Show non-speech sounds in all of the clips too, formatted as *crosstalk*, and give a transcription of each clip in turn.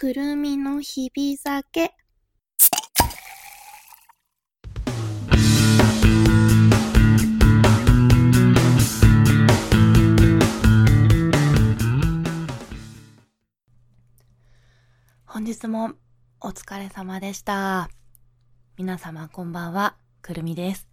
くるみの日々酒。本日もお疲れ様でした。皆様こんばんは、くるみです。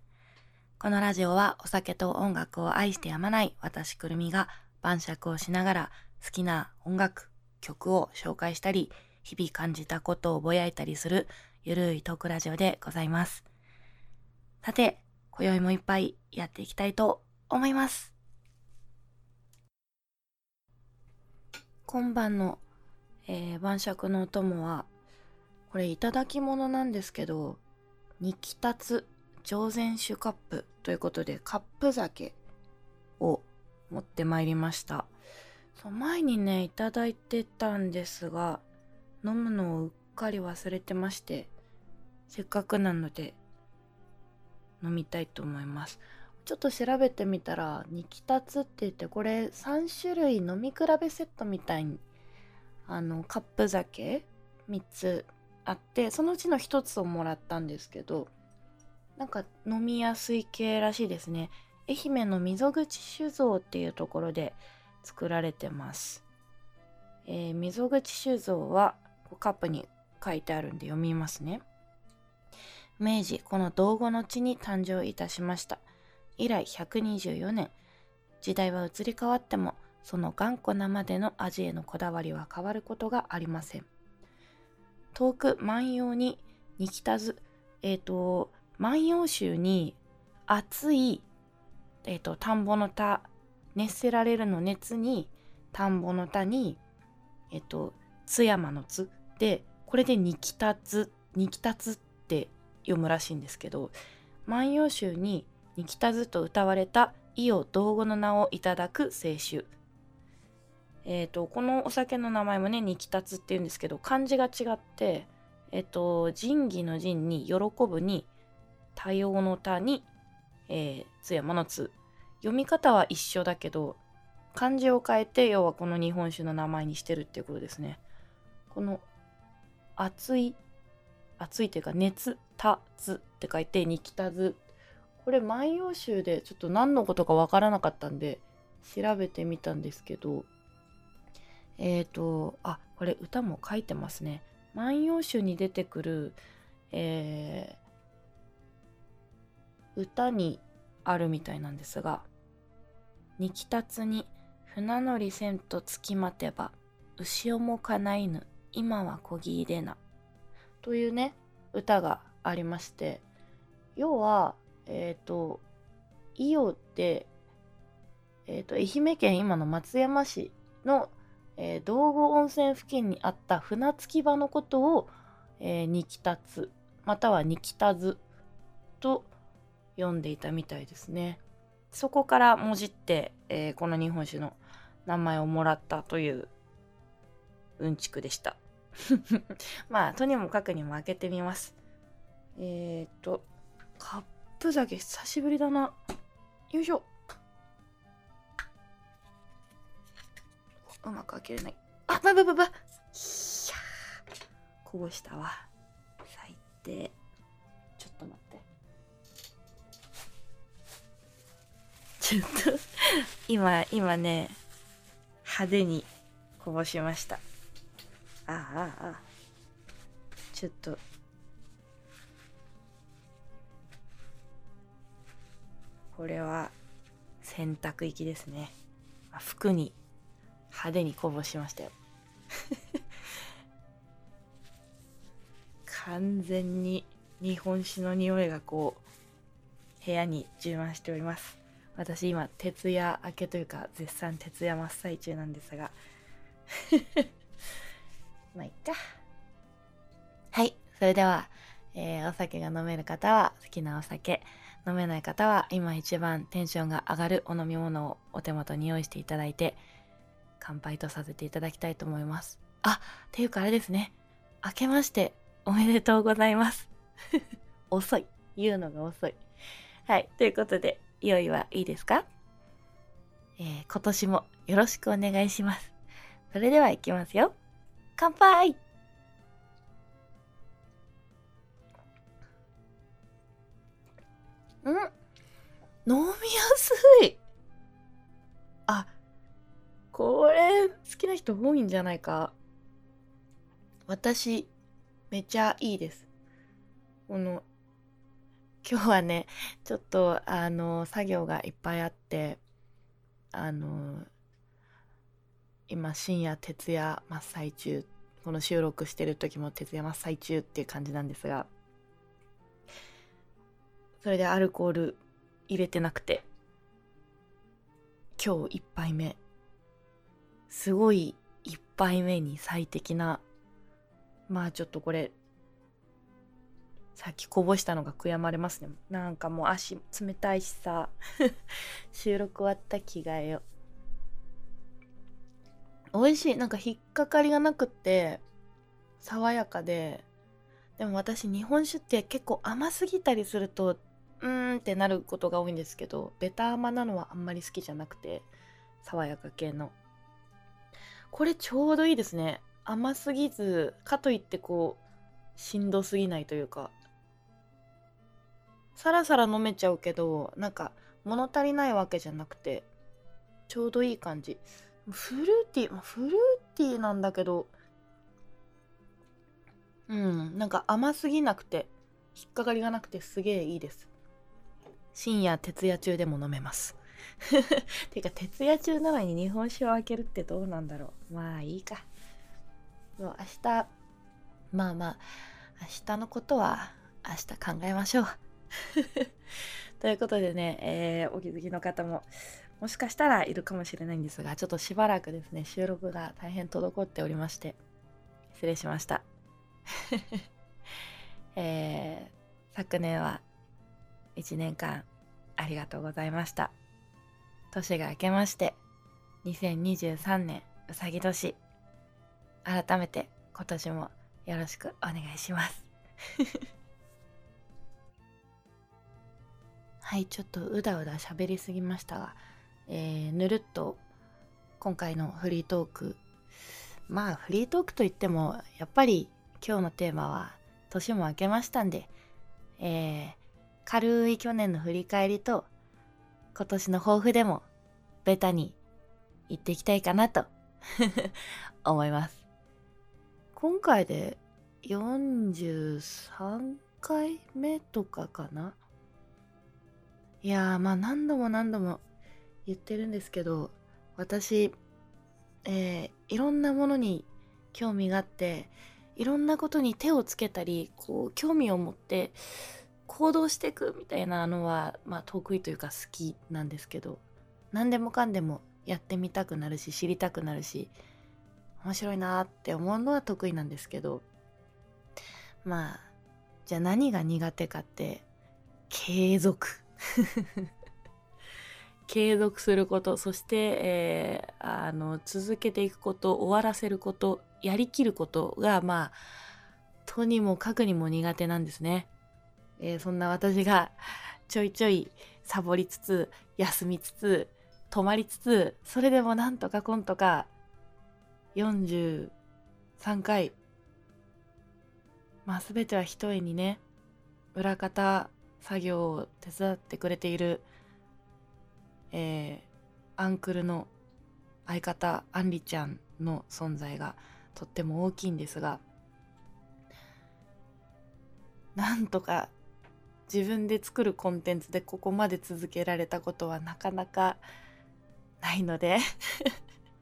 このラジオはお酒と音楽を愛してやまない私くるみが晩酌をしながら好きな音楽、曲を紹介したり、日々感じたことをぼやいたりするゆるいトークラジオでございます。さて、今宵もいっぱいやっていきたいと思います。今晩の、えー晩酌のお供は、これいただき物なんですけど、ニキタツ上善酒カップということでカップ酒を持ってまいりました。そう前にね、いただいてたんですが、飲むのをうっかり忘れてまして、せっかくなので飲みたいと思います。ちょっと調べてみたら、ニキタツって言って、これ3種類飲み比べセットみたいに、あの、カップ酒3つあって、そのうちの1つをもらったんですけど、なんか飲みやすい系らしいですね。愛媛の溝口酒造っていうところで作られてます。えー溝口酒造はカップに書いてあるんで読みますね。明治この道後の地に誕生いたしました。以来124年。時代は移り変わってもその頑固なまでの味へのこだわりは変わることがありません。遠く万葉ににきたず、えっ、と、万葉集に熱い、えっ、と、田んぼの田、熱せられるの熱に、田んぼの田に、えっ、と、津山の津で、これでにきたつ、にきたつって読むらしいんですけど、万葉集ににきたずと歌われた伊予道後の名をいただく清酒。えっ、と、このお酒の名前もね、にきたつって言うんですけど、漢字が違って、えっ、と、仁義の仁に喜ぶに、多様の多に、えー、津山の津。読み方は一緒だけど、漢字を変えて、要はこの日本酒の名前にしてるっていうことですね。この、熱い、熱いというか、熱、たつって書いて、にきたず。これ、万葉集でちょっと何のことかわからなかったんで、調べてみたんですけど、えっ、と、あ、これ歌も書いてますね。万葉集に出てくる、えー歌にあるみたいなんですが「にきたつに船乗りせんとつきまてば牛をもかないぬ今はこぎ入れな」というね歌がありまして要はえっ、と伊予って、えー、と愛媛県今の松山市の、えー道後温泉付近にあった船着き場のことを、えー、にきたつまたはにきたずと読んでいたみたいですね。そこからもじって、えーこの日本酒の名前をもらったといううんちくでした。*laughs* まあ、とにもかくにも開けてみます。えっ、と、カップ酒久しぶりだな。よいしょ。うまく開けれない。あ、ばばばば。いやーこぼしたわ。ちょっと、今、今ね、派手にこぼしました。ああ、ああ。ちょっと。これは、洗濯行きですね。あ服に派手にこぼしましたよ。完全に日本酒の匂いがこう、部屋に充満しております。私今、徹夜明けというか、絶賛徹夜真っ最中なんですが。*laughs* まあ、いっか。はい。それでは、えーお酒が飲める方は好きなお酒、飲めない方は今一番テンションが上がるお飲み物をお手元に用意していただいて、乾杯とさせていただきたいと思います。あ、っていうかあれですね。明けましておめでとうございます。*laughs* 遅い。言うのが遅い。はい。ということで、用意はいいですか、えー、今年もよろしくお願いします。それでは行きますよ。乾杯うん？飲みやすいあ、これ好きな人多いんじゃないか。私、めちゃいいです。この今日はねちょっとあの作業がいっぱいあってあの今深夜徹夜真っ最中この収録してる時も徹夜真っ最中っていう感じなんですがそれでアルコール入れてなくて今日1杯目。すごい1杯目に最適なまあちょっとこれさっきこぼしたのが悔やまれますね。なんかもう足冷たいしさ。*laughs* 収録終わった着替えよ。美味しい。なんか引っかかりがなくって爽やかで。でも私日本酒って結構甘すぎたりするとうーんってなることが多いんですけどベタ甘なのはあんまり好きじゃなくて爽やか系の。これちょうどいいですね。甘すぎずかといってこうしんどすぎないというか。さらさら飲めちゃうけどなんか物足りないわけじゃなくてちょうどいい感じ。フルーティー、まあ、フルーティーなんだけどうんなんか甘すぎなくて引っかかりがなくてすげえいいです。深夜徹夜中でも飲めます。*laughs* ていうか徹夜中なのに日本酒を開けるってどうなんだろう。まあいいか。もう明日まあまあ明日のことは明日考えましょう。*laughs* ということでね、えー、お気づきの方ももしかしたらいるかもしれないんですがちょっとしばらくですね収録が大変滞っておりまして失礼しました。*laughs* えー、昨年は1年間ありがとうございました。年が明けまして2023年うさぎ年。改めて今年もよろしくお願いします。はいちょっとうだうだ喋りすぎましたが、えー、ぬるっと今回のフリートークまあフリートークといってもやっぱり今日のテーマは年も明けましたんで、えー、軽い去年の振り返りと今年の抱負でもベタに言っていきたいかなと *laughs* 思います。今回で43回目とかかな？いやーまあ何度も何度も言ってるんですけど私、えー、いろんなものに興味があっていろんなことに手をつけたりこう興味を持って行動していくみたいなのは、まあ、得意というか好きなんですけど何でもかんでもやってみたくなるし知りたくなるし面白いなって思うのは得意なんですけどまあじゃあ何が苦手かって継続。*laughs* 継続することそして、えー、あの続けていくこと終わらせることやりきることがまあとにもかくにも苦手なんですね、えー、そんな私が *laughs* ちょいちょいサボりつつ休みつつ止まりつつそれでもなんとかこんとか43回まあ全ては一重にね裏方作業を手伝ってくれているえー、アンクルの相方アンリちゃんの存在がとっても大きいんですがなんとか自分で作るコンテンツでここまで続けられたことはなかなかないので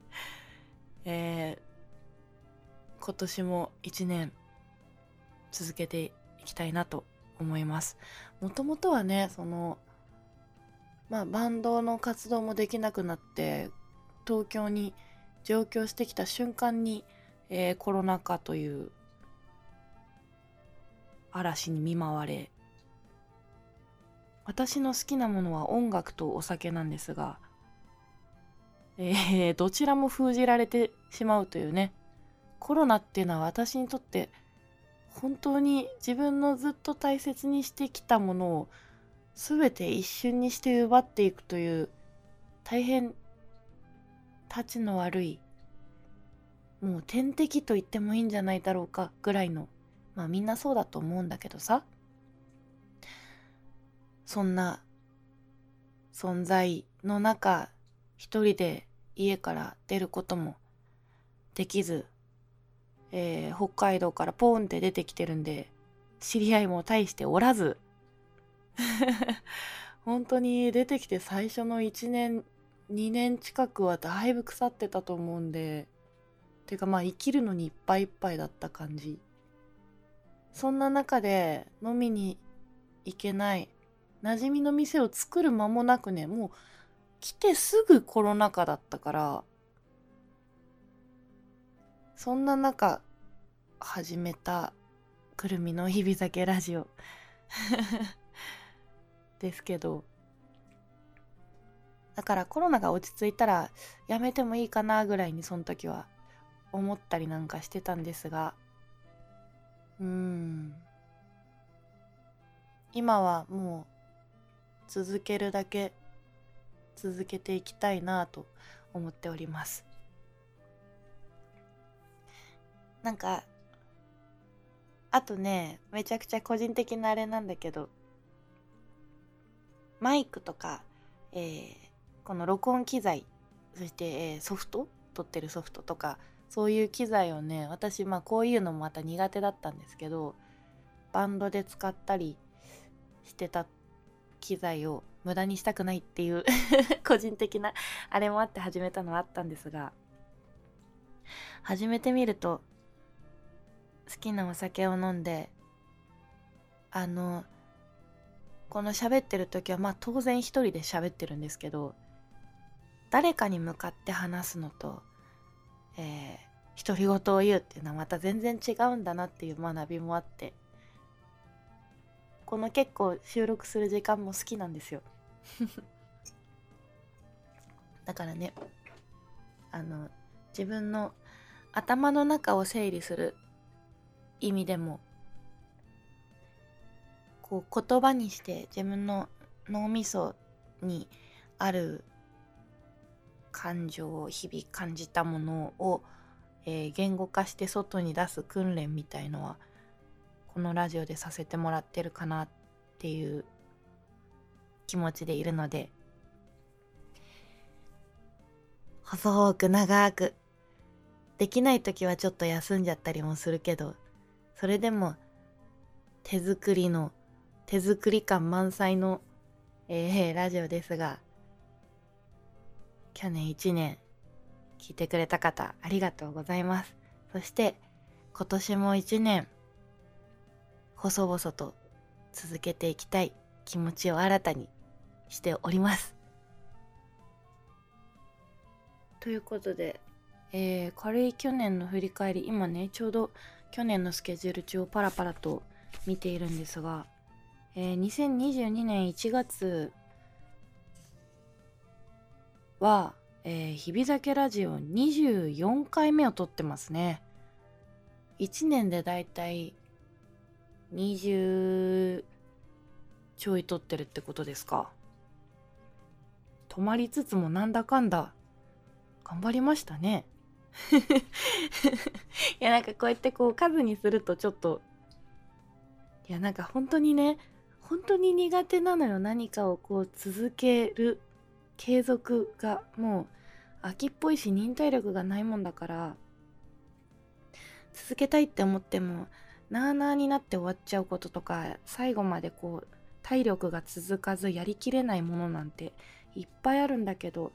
*laughs* えー、今年も一年続けていきたいなと思います。もともとはねそのまあ、バンドの活動もできなくなって東京に上京してきた瞬間に、えー、コロナ禍という嵐に見舞われ私の好きなものは音楽とお酒なんですが、えー、どちらも封じられてしまうというねコロナっていうのは私にとって本当に自分のずっと大切にしてきたものを全て一瞬にして奪っていくという大変たちの悪いもう天敵と言ってもいいんじゃないだろうかぐらいのまあみんなそうだと思うんだけどさ。そんな存在の中一人で家から出ることもできず、えー、北海道からポーンって出てきてるんで知り合いも大しておらず。*laughs* 本当に出てきて最初の1年2年近くはだいぶ腐ってたと思うんでてかまあ生きるのにいっぱいいっぱいだった感じ。そんな中で飲みに行けない馴染みの店を作る間もなくねもう来てすぐコロナ禍だったからそんな中始めたくるみの日々酒ラジオ。*laughs* ですけど。だからコロナが落ち着いたらやめてもいいかなぐらいにその時は思ったりなんかしてたんですが。うん。今はもう続けるだけ続けていきたいなと思っております。なんかあとねめちゃくちゃ個人的なあれなんだけどマイクとか、えー、この録音機材そして、えー、ソフト？撮ってるソフトとかそういう機材をね私まあこういうのもまた苦手だったんですけどバンドで使ったりしてた機材を無駄にしたくないっていう *laughs* 個人的なあれもあって始めたのはあったんですが始めてみると好きなお酒を飲んであのこの喋ってる時はまあ当然一人で喋ってるんですけど誰かに向かって話すのと、えー、独り言を言うっていうのはまた全然違うんだなっていう学びもあってこの結構収録する時間も好きなんですよ。*laughs* だからねあの自分の頭の中を整理する意味でもこう言葉にして自分の脳みそにある感情を日々感じたものを、えー、言語化して外に出す訓練みたいのはこのラジオでさせてもらってるかなっていう気持ちでいるので細く長くできない時はちょっと休んじゃったりもするけどそれでも手作りの手作り感満載の、えー、ラジオですが去年1年聞いてくれた方ありがとうございます。そして今年も1年細々と続けていきたい気持ちを新たにしております。ということで、えー、軽い去年の振り返り今ねちょうど去年のスケジュール中をパラパラと見ているんですがえー、2022年1月は、えー、日々酒ラジオ24回目を撮ってますね。1年でだいたい20ちょい撮ってるってことですか。止まりつつもなんだかんだ頑張りましたね。いやなんかこうやってこう数にするとちょっと。いやなんか本当にね本当に苦手なのよ。何かをこう続ける継続がもう秋っぽいし忍耐力がないもんだから。続けたいって思ってもなあなあになって終わっちゃうこととか最後までこう体力が続かずやりきれないものなんていっぱいあるんだけど。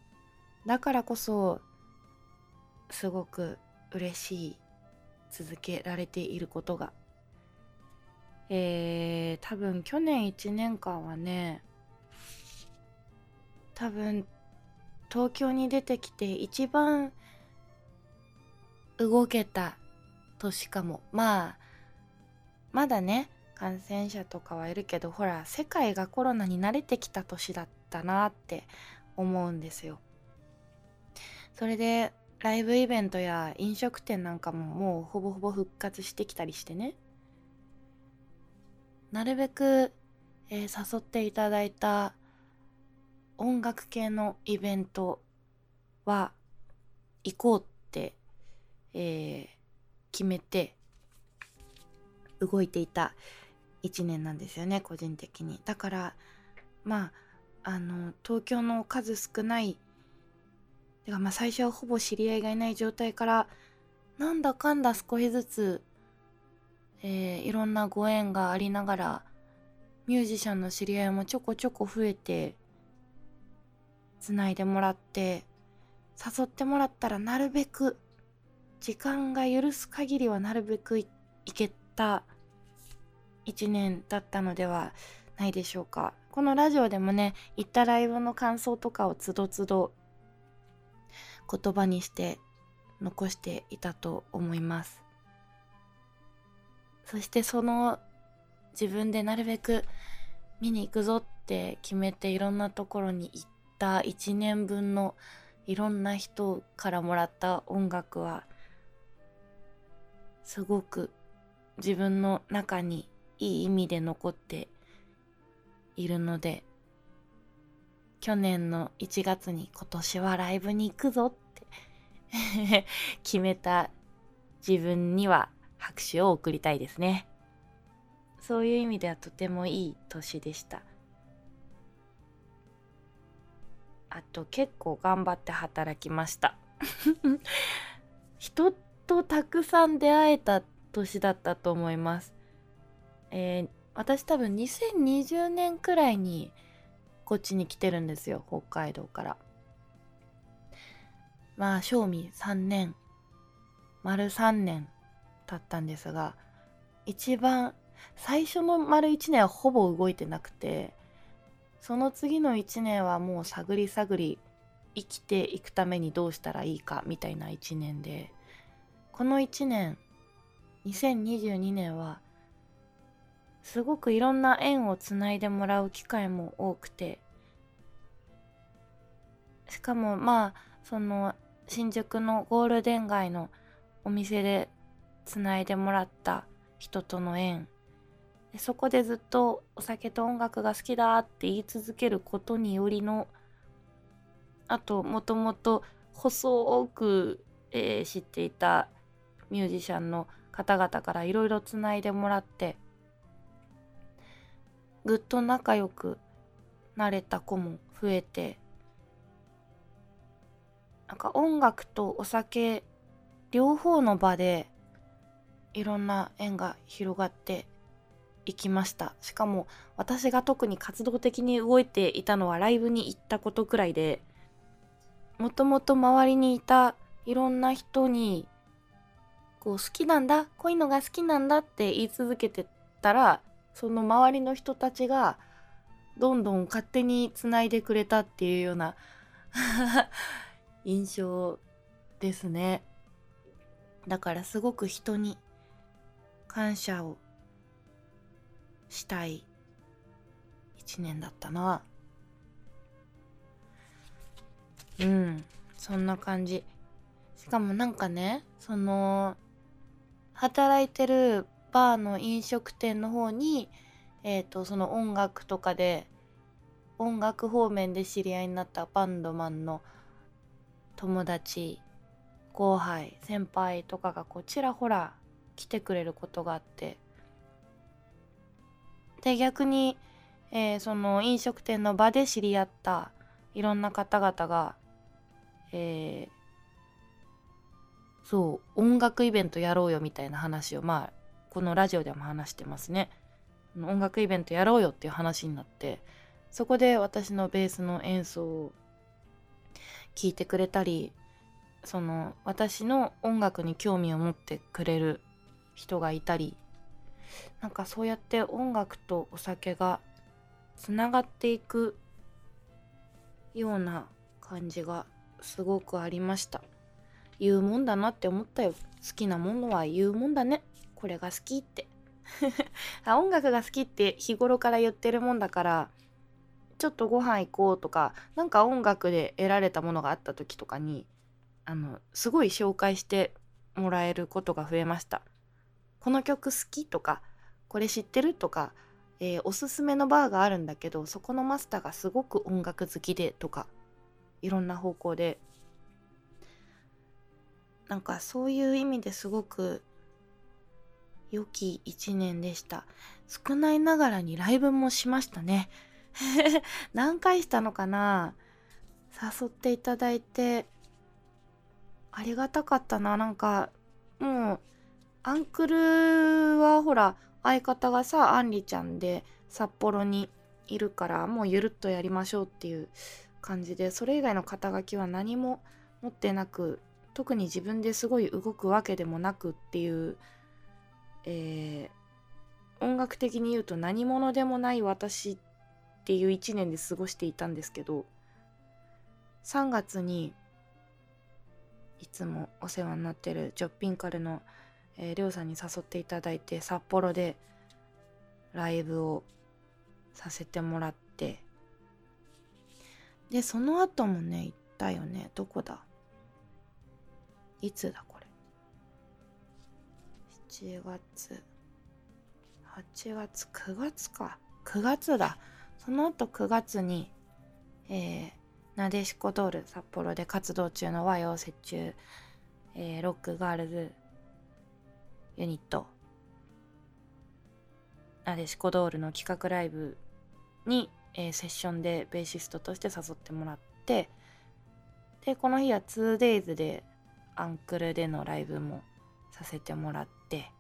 だからこそすごく嬉しい続けられていることが。えー、多分去年1年間はね多分東京に出てきて一番動けた年かも。まあまだね感染者とかはいるけどほら世界がコロナに慣れてきた年だったなって思うんですよ。それでライブイベントや飲食店なんかももうほぼほぼ復活してきたりしてね。なるべく、えー、誘っていただいた音楽系のイベントは行こうって、えー、決めて動いていた一年なんですよね個人的に。だからまああの東京の数少ないてかまあ最初はほぼ知り合いがいない状態からなんだかんだ少しずつ、えー、いろんなご縁がありながらミュージシャンの知り合いもちょこちょこ増えてつないでもらって誘ってもらったらなるべく時間が許す限りはなるべくいけた一年だったのではないでしょうか。このラジオでもね行ったライブの感想とかをつどつど言葉にして残していたと思います。そしてその自分でなるべく見に行くぞって決めていろんなところに行った1年分のいろんな人からもらった音楽はすごく自分の中にいい意味で残っているので去年の1月に今年はライブに行くぞって *laughs* 決めた自分には拍手を送りたいですね。そういう意味ではとてもいい年でした。あと結構頑張って働きました。*laughs* 人とたくさん出会えた年だったと思います。えー、私多分2020年くらいにこっちに来てるんですよ北海道から。まあ正味3年丸3年経ったんですが一番最初の丸1年はほぼ動いてなくてその次の1年はもう探り探り生きていくためにどうしたらいいかみたいな1年でこの1年2022年はすごくいろんな縁をつないでもらう機会も多くて。しかもまあその新宿のゴールデン街のお店でつないでもらった人との縁。そこでずっとお酒と音楽が好きだって言い続けることによりのあともともと細く、えー、知っていたミュージシャンの方々からいろいろつないでもらってぐっと仲良くなれた子も増えてなんか音楽とお酒両方の場でいろんな縁が広がっていきました。しかも私が特に活動的に動いていたのはライブに行ったことくらいでもともと周りにいたいろんな人にこう好きなんだこういうのが好きなんだって言い続けてたらその周りの人たちがどんどん勝手につないでくれたっていうような *laughs* 印象ですね。だからすごく人に感謝をしたい一年だったな。うんそんな感じ。しかもなんかねその働いてるバーの飲食店の方に、えっ、ー、と、その音楽とかで、音楽方面で知り合いになったバンドマンの友達、後輩、先輩とかがこうちらほら来てくれることがあって、で、逆に、えー、その飲食店の場で知り合ったいろんな方々が、えー、そう音楽イベントやろうよみたいな話をまあこのラジオでも話してますね。音楽イベントやろうよっていう話になってそこで私のベースの演奏を聞いてくれたりその私の音楽に興味を持ってくれる人がいたりなんかそうやって音楽とお酒がつながっていくような感じがすごくありました。言うもんだなって思ったよ。好きなものは言うもんだね。これが好きって。*laughs* 音楽が好きって日頃から言ってるもんだからちょっとご飯行こうとかなんか音楽で得られたものがあった時とかにあのすごい紹介してもらえることが増えました。この曲好きとかこれ知ってるとか、えー、おすすめのバーがあるんだけどそこのマスターがすごく音楽好きでとかいろんな方向で。なんかそういう意味ですごく良き一年でした。少ないながらにライブもしましたね。*laughs* 何回したのかな？誘っていただいてありがたかったな。なんかもうアンクルはほら相方がさあんりちゃんで札幌にいるからもうゆるっとやりましょうっていう感じでそれ以外の肩書きは何も持ってなく特に自分ですごい動くわけでもなくっていう、えー、音楽的に言うと何者でもない私っていう一年で過ごしていたんですけど3月にいつもお世話になってるジョッピンカルの、えー、りょうさんに誘っていただいて札幌でライブをさせてもらってでその後もね行ったよね。どこだ？いつだ？これ7月。8月9月か。9月だ。その後9月にえー、なでしこドール札幌で活動中の和洋折衷、えー、ロックガールズユニット。なでしこドールの企画ライブに、えー、セッションでベーシストとして誘ってもらってでこの日は 2days でアンクルでのライブもさせてもらって。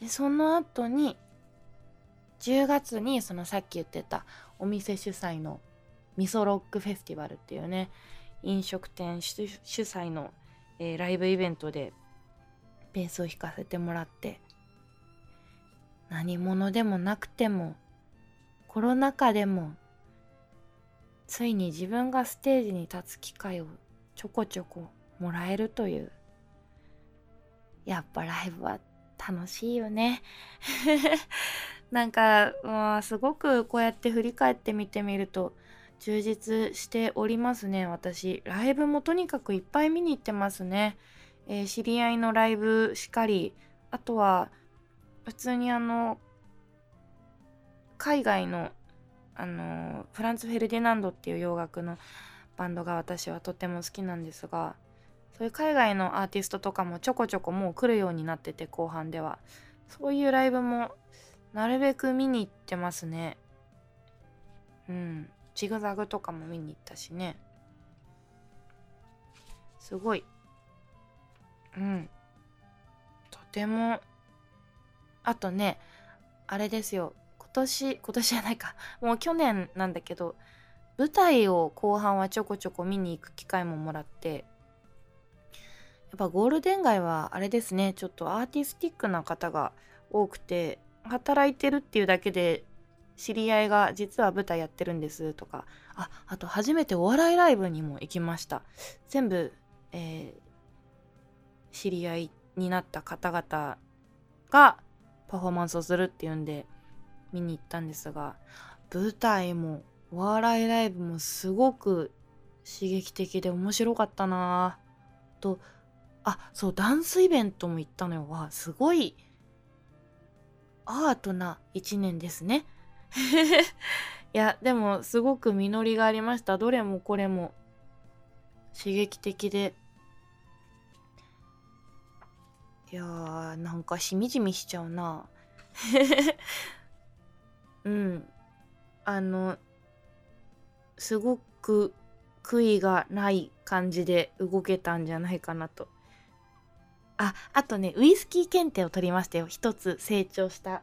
でその後に10月にそのさっき言ってたお店主催のミソロックフェスティバルっていうね飲食店主催の、えー、ライブイベントでベースを弾かせてもらって何者でもなくてもコロナ禍でもついに自分がステージに立つ機会をちょこちょこもらえるというやっぱライブは楽しいよね。*laughs* なんか、まあ、すごくこうやって振り返ってみてみると充実しておりますね私。ライブもとにかくいっぱい見に行ってますね、えー、知り合いのライブしかりあとは普通にあの海外のあのフランツ・フェルディナンドっていう洋楽のバンドが私はとても好きなんですがそういう海外のアーティストとかもちょこちょこもう来るようになってて後半では。そういうライブもなるべく見に行ってますね。うん。ジグザグとかも見に行ったしね。すごい。うん。とても。あとねあれですよ。今年今年じゃないか。もう去年なんだけど舞台を後半はちょこちょこ見に行く機会ももらって。っぱゴールデン街はあれですね。ちょっとアーティスティックな方が多くて働いてるっていうだけで知り合いが実は舞台やってるんですとか。ああと初めてお笑いライブにも行きました。全部、えー、知り合いになった方々がパフォーマンスをするっていうんで見に行ったんですが舞台もお笑いライブもすごく刺激的で面白かったなとあそうダンスイベントも行ったのよ。わすごい。アートな一年ですね。*laughs* いやでもすごく実りがありました。どれもこれも。刺激的で。いやーなんかしみじみしちゃうな。*laughs* うん。あのすごく悔いがない感じで動けたんじゃないかなと。ああとねウイスキー検定を取りましたよ一つ成長した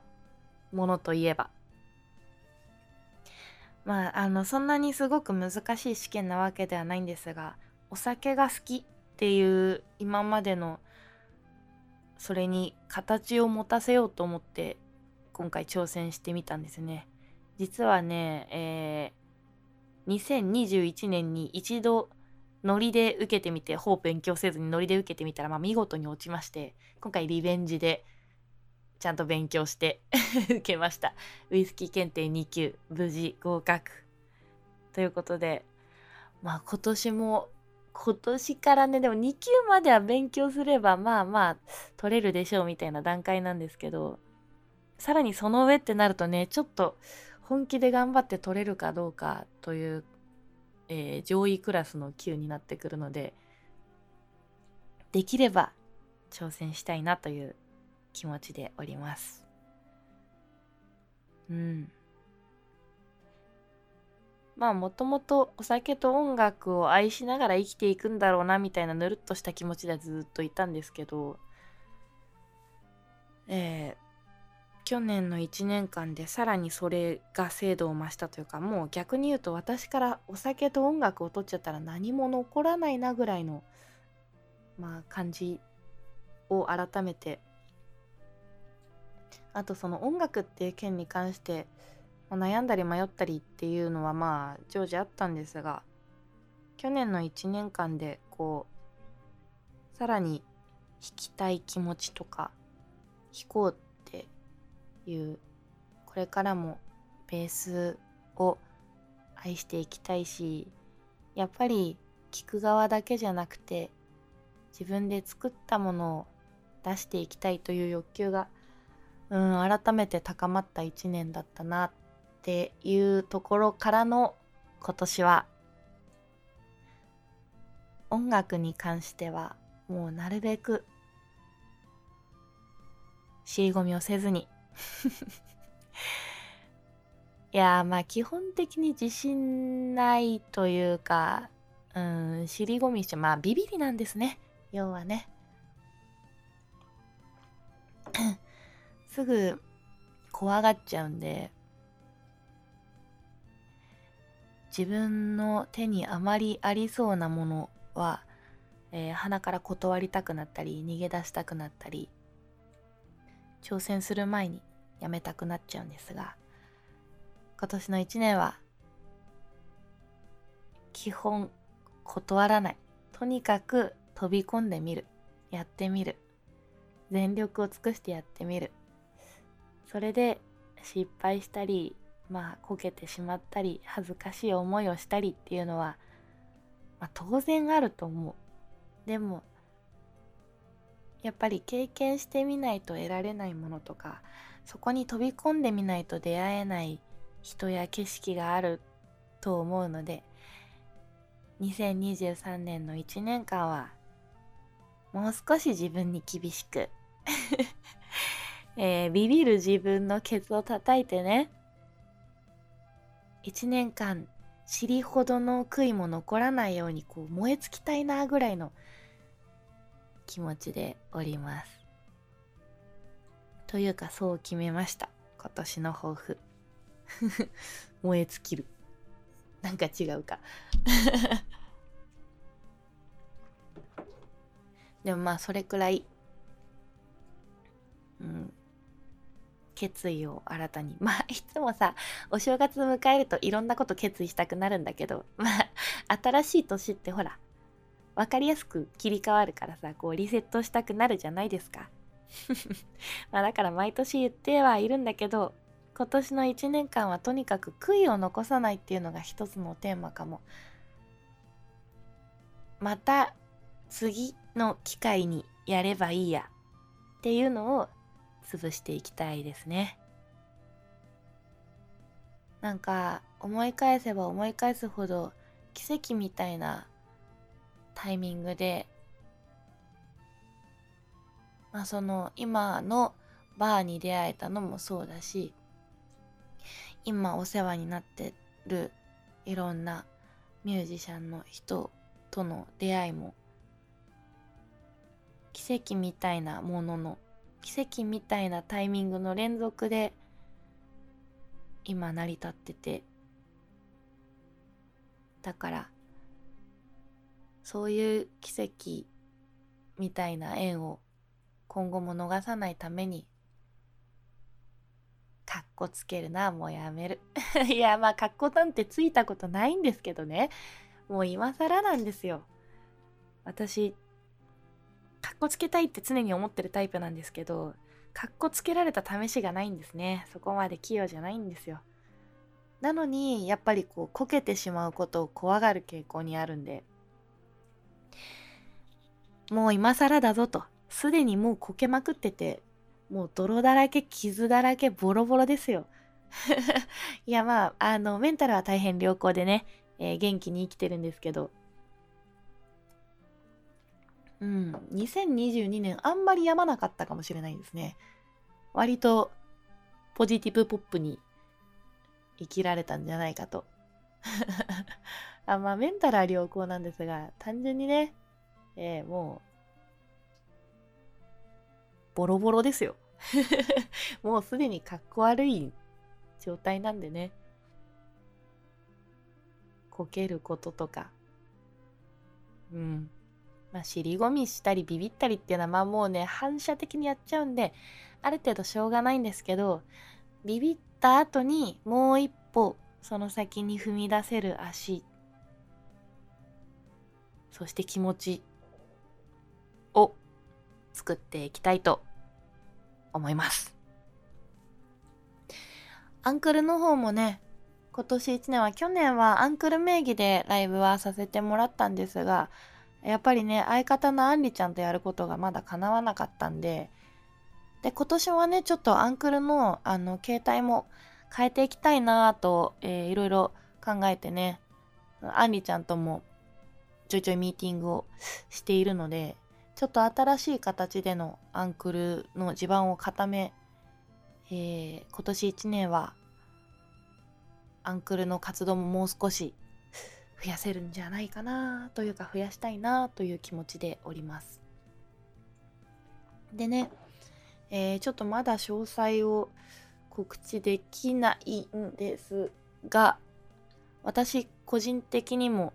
ものといえばまああのそんなにすごく難しい試験なわけではないんですがお酒が好きっていう今までのそれに形を持たせようと思って今回挑戦してみたんですね。実はね、えー、2021年に一度ノリで受けてみて、ほぼ勉強せずにノリで受けてみたら、まあ見事に落ちまして、今回リベンジでちゃんと勉強して *laughs* 受けました。ウイスキー検定2級、無事合格。ということで、まあ今年も今年からね、でも2級までは勉強すれば、まあまあ、取れるでしょうみたいな段階なんですけど、さらにその上ってなるとね、ちょっと本気で頑張って取れるかどうかという、えー、上位クラスの級になってくるので、できれば挑戦したいなという気持ちでおります。うん。まあもともとお酒と音楽を愛しながら生きていくんだろうなみたいなぬるっとした気持ちでずっといたんですけど、えー、去年の1年間でさらにそれが精度を増したというかもう逆に言うと私からお酒と音楽を取っちゃったら何も残らないなぐらいのまあ感じを改めてあとその音楽っていう件に関して悩んだり迷ったりっていうのはまあ常時あったんですが去年の1年間でこうさらに弾きたい気持ちとか弾こうっていうこれからもベースを愛していきたいしやっぱり聴く側だけじゃなくて自分で作ったものを出していきたいという欲求がうん改めて高まった一年だったなっていうところからの今年は音楽に関してはもうなるべく尻込みをせずに *laughs* いやまあ基本的に自信ないというかうん尻込みしてまあビビりなんですね。要はね。*coughs* すぐ怖がっちゃうんで自分の手にあまりありそうなものは、えー、鼻から断りたくなったり逃げ出したくなったり挑戦する前にやめたくなっちゃうんですが今年の一年は基本断らない。とにかく飛び込んでみる。やってみる。全力を尽くしてやってみる。それで失敗したりまあこけてしまったり恥ずかしい思いをしたりっていうのは、まあ、当然あると思う。でもやっぱり経験してみないと得られないものとかそこに飛び込んでみないと出会えない人や景色があると思うので2023年の1年間はもう少し自分に厳しく *laughs* えー、ビビる自分のケツを叩いてね1年間尻ほどの悔いも残らないようにこう燃え尽きたいなぐらいの気持ちでおります。というかそう決めました。今年の抱負。*laughs* 燃え尽きる。なんか違うか。*laughs* でもまあそれくらいうん決意を新たに。まあ、いつもさ、お正月迎えるといろんなこと決意したくなるんだけど、まあ、新しい年ってほら、わかりやすく切り替わるからさ、こうリセットしたくなるじゃないですか。*laughs* まあだから毎年言ってはいるんだけど、今年の1年間はとにかく悔いを残さないっていうのが一つのテーマかも。また次の機会にやればいいやっていうのを潰していきたいですねなんか思い返せば思い返すほど奇跡みたいなタイミングでまあその今のバーに出会えたのもそうだし今お世話になってるいろんなミュージシャンの人との出会いも奇跡みたいなものの奇跡みたいなタイミングの連続で今成り立っててだからそういう奇跡みたいな縁を今後も逃さないためにかっこつけるなもうやめる *laughs* いやまあかっこなんてついたことないんですけどねもう今更なんですよ私かっこつけたいって常に思ってるタイプなんですけど、かっこつけられた試しがないんですね。そこまで器用じゃないんですよ。なのに、やっぱりこう、こけてしまうことを怖がる傾向にあるんで、もう今更だぞと。すでにもうこけまくってて、もう泥だらけ、傷だらけ、ボロボロですよ。*laughs* いやまあ、あの、メンタルは大変良好でね、えー、元気に生きてるんですけど、うん、2022年あんまりやまなかったかもしれないですね。割とポジティブポップに生きられたんじゃないかと *laughs* あまあ、メンタルは良好なんですが、単純にね、えー、もう、ボロボロですよ。*laughs* もうすでにかっこ悪い状態なんでね。こけることとか。うん。まあ、尻込みしたりビビったりっていうのは、まあもうね、反射的にやっちゃうんで、ある程度しょうがないんですけど、ビビった後にもう一歩、その先に踏み出せる足、そして気持ちを作っていきたいと思います。アンクルの方もね、今年1年は、去年はアンクル名義でライブはさせてもらったんですが、やっぱりね、相方のアンリちゃんとやることがまだ叶わなかったんで、で、今年はね、ちょっとアンクルの、あの、携帯も変えていきたいなと、えー、いろいろ考えてね、アンリちゃんともちょいちょいミーティングをしているので、ちょっと新しい形でのアンクルの地盤を固め、えー、今年1年はアンクルの活動ももう少し増やせるんじゃないかなというか増やしたいなという気持ちでおります。でね、えー、ちょっとまだ詳細を告知できないんですが、私個人的にも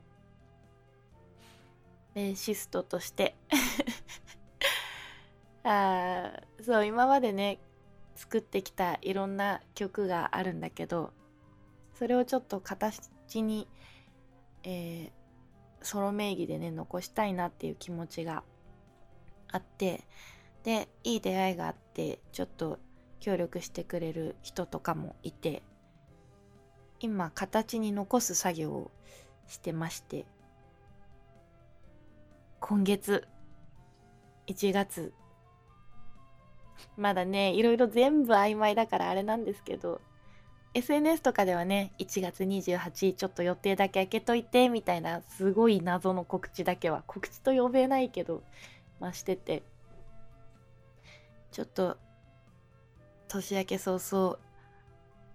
ベーシストとして。*laughs* あそう今までね作ってきたいろんな曲があるんだけどそれをちょっと形に、えー、ソロ名義でね残したいなっていう気持ちがあってでいい出会いがあってちょっと協力してくれる人とかもいて今形に残す作業をしてまして。今月1月まだねいろいろ全部曖昧だからあれなんですけど SNS とかではね1月28ちょっと予定だけ開けといてみたいなすごい謎の告知だけは告知と呼べないけどまあしてて。ちょっと年明け早々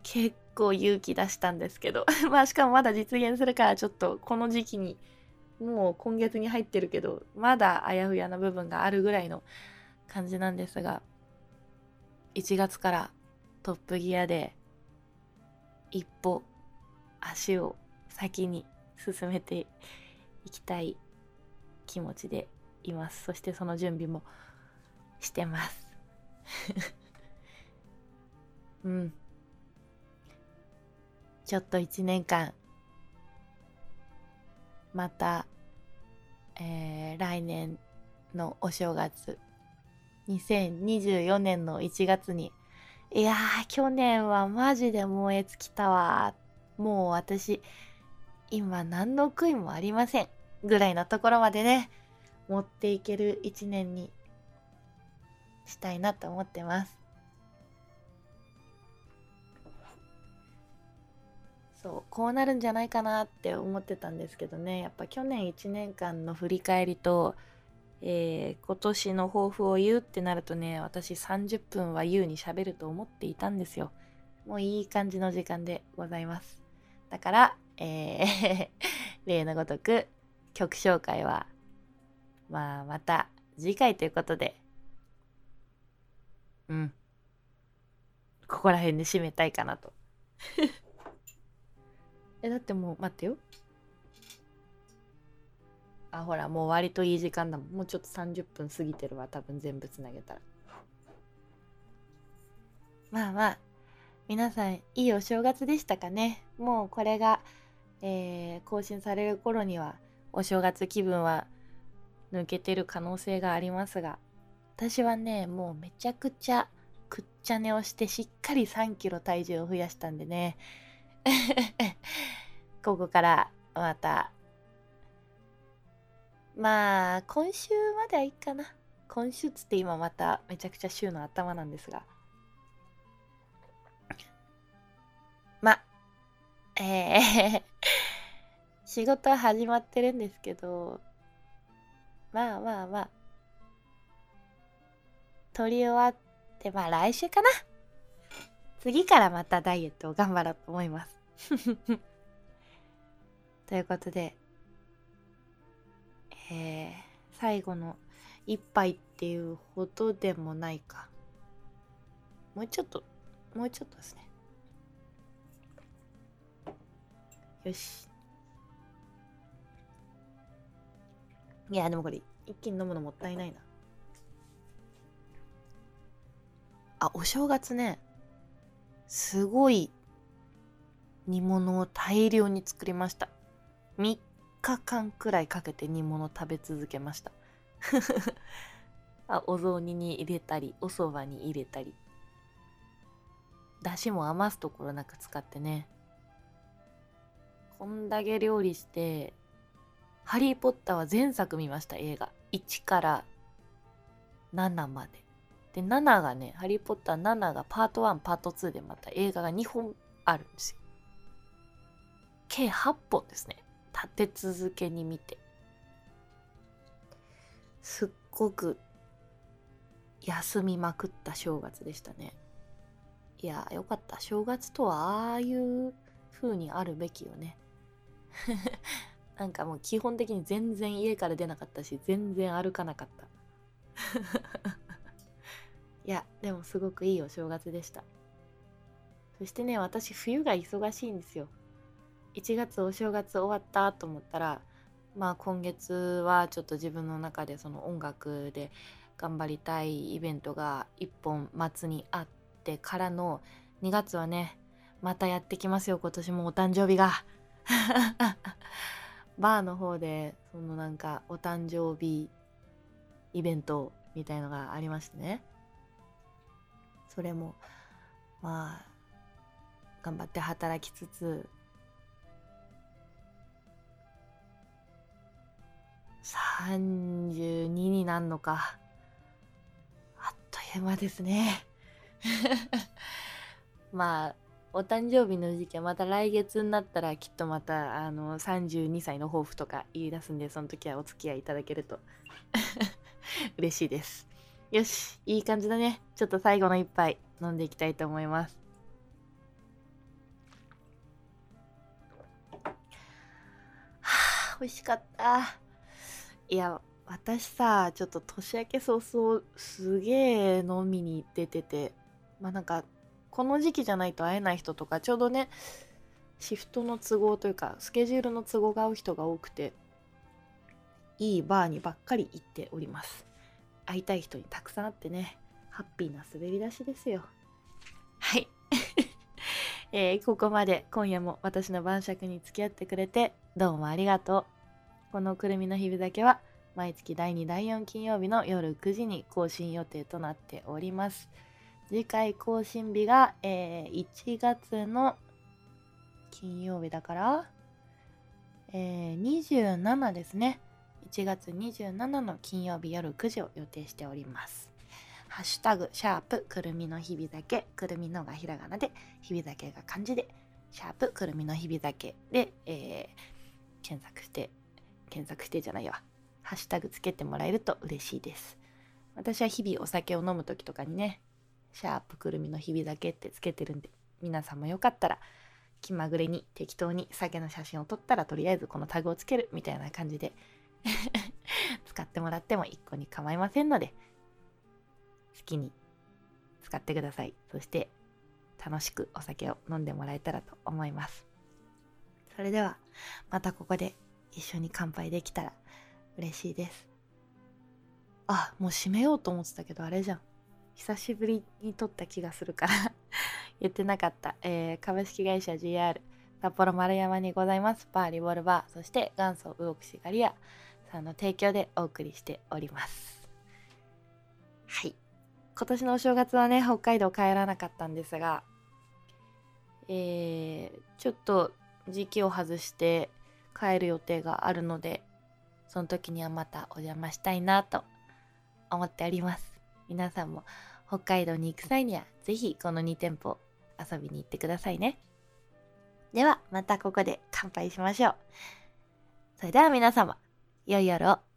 結構勇気出したんですけど。*laughs* まあしかもまだ実現するからちょっとこの時期にもう今月に入ってるけど、まだあやふやな部分があるぐらいの感じなんですが、1月からトップギアで一歩足を先に進めていきたい気持ちでいます。そしてその準備もしてます。*laughs* うん。ちょっと1年間またえー、来年のお正月、2024年の1月に、いやー、去年はマジで燃え尽きたわ。もう私、今何の悔いもありません。ぐらいのところまでね、持っていける一年にしたいなと思ってます。そうこうなるんじゃないかなって思ってたんですけどね。やっぱ去年1年間の振り返りと、えー、今年の抱負を言うってなるとね私30分は優にしゃべると思っていたんですよ。もういい感じの時間でございます。だから、えー *laughs* 例のごとく曲紹介はまあまた次回ということでうん。ここら辺で締めたいかなと。えだってもう待ってよ。あほらもう割といい時間だもん。もうちょっと30分過ぎてるわ。多分全部つなげたら。まあまあ皆さんいいお正月でしたかね。もうこれが、えー、更新される頃にはお正月気分は抜けてる可能性がありますが。私はねもうめちゃくちゃくっちゃ寝をしてしっかり3キロ体重を増やしたんでね。*laughs* ここからまた。まあ今週まではいいかな。今週つって今まためちゃくちゃ週の頭なんですが。まあえー *laughs* 仕事は始まってるんですけど。まあまあまあ。撮り終わってまあ来週かな。次からまたダイエットを頑張ろうと思います *laughs* ということで、えー、最後の一杯っていうほどでもないか。もうちょっと、もうちょっとですね。よし。いや、でもこれ、一気に飲むのもったいないな。あ、お正月ね、すごい煮物を大量に作りました。3日間くらいかけて煮物食べ続けました。*laughs* あお雑煮に入れたり、お蕎麦に入れたり。だしも余すところなく使ってね。こんだけ料理して、ハリー・ポッターは前作見ました、映画。1から7まで。で、7がね、ハリー・ポッター7がパート1、パート2でまた映画が2本あるんですよ。計8本ですね。立て続けに見て。すっごく休みまくった正月でしたね。いや、よかった。正月とはああいう風にあるべきよね。*laughs* なんかもう基本的に全然家から出なかったし、全然歩かなかった。いや、でもすごくいいお正月でした。そしてね、私冬が忙しいんですよ。1月お正月終わったと思ったら、まあ今月はちょっと自分の中でその音楽で頑張りたいイベントが1本末にあってからの2月はね、またやってきますよ、今年もお誕生日が。*laughs* バーの方で、そのなんかお誕生日イベントみたいのがありましてね。それも、まあ、頑張って働きつつ、32になんのか。あっという間ですね。*laughs* まあ、お誕生日の時期はまた来月になったらきっとまたあの32歳の抱負とか言い出すんでその時はお付き合いいただけると *laughs* 嬉しいです。よし、いい感じだね。ちょっと最後の一杯飲んでいきたいと思います。はあ、美味しかった。いや、私さ、ちょっと年明け早々すげえ飲みに出てて、まあなんか、この時期じゃないと会えない人とか、ちょうどね、シフトの都合というか、スケジュールの都合が合う人が多くて、いいバーにばっかり行っております。会いたい人にたくさん会ってね、ハッピーな滑り出しですよ。はい。*laughs* えー、ここまで今夜も私の晩酌に付き合ってくれてどうもありがとう。このくるみの日々だけは毎月第2第4金曜日の夜9時に更新予定となっております。次回更新日が、えー、1月の金曜日だから、えー、27ですね。1月27の金曜日夜9時を予定しております。ハッシュタグ、シャープ、くるみの日々だけ、くるみのがひらがなで、日々だけが漢字で、シャープ、くるみの日々だけで、えー、検索して、検索してじゃないわ。ハッシュタグつけてもらえると嬉しいです。私は日々お酒を飲む時とかにね、シャープくるみの日々だけってつけてるんで、皆さんもよかったら、気まぐれに適当に酒の写真を撮ったらとりあえずこのタグをつけるみたいな感じで *laughs* 使ってもらっても一個に構いませんので、好きに使ってください。そして楽しくお酒を飲んでもらえたらと思います。それではまたここで一緒に乾杯できたら嬉しいです。あ、もう閉めようと思ってたけどあれじゃん。久しぶりに撮った気がするから *laughs* 言ってなかった。えー、株式会社 GR 札幌丸山にございますバーリボルバー、そして元祖ウオクシガリアさんの提供でお送りしております。はい。今年のお正月はね、北海道帰らなかったんですが、えー、ちょっと時期を外して帰る予定があるので、その時にはまたお邪魔したいなと思っております。皆さんも北海道に行く際には、ぜひこの2店舗遊びに行ってくださいね。では、またここで乾杯しましょう。それでは皆様、よい夜を。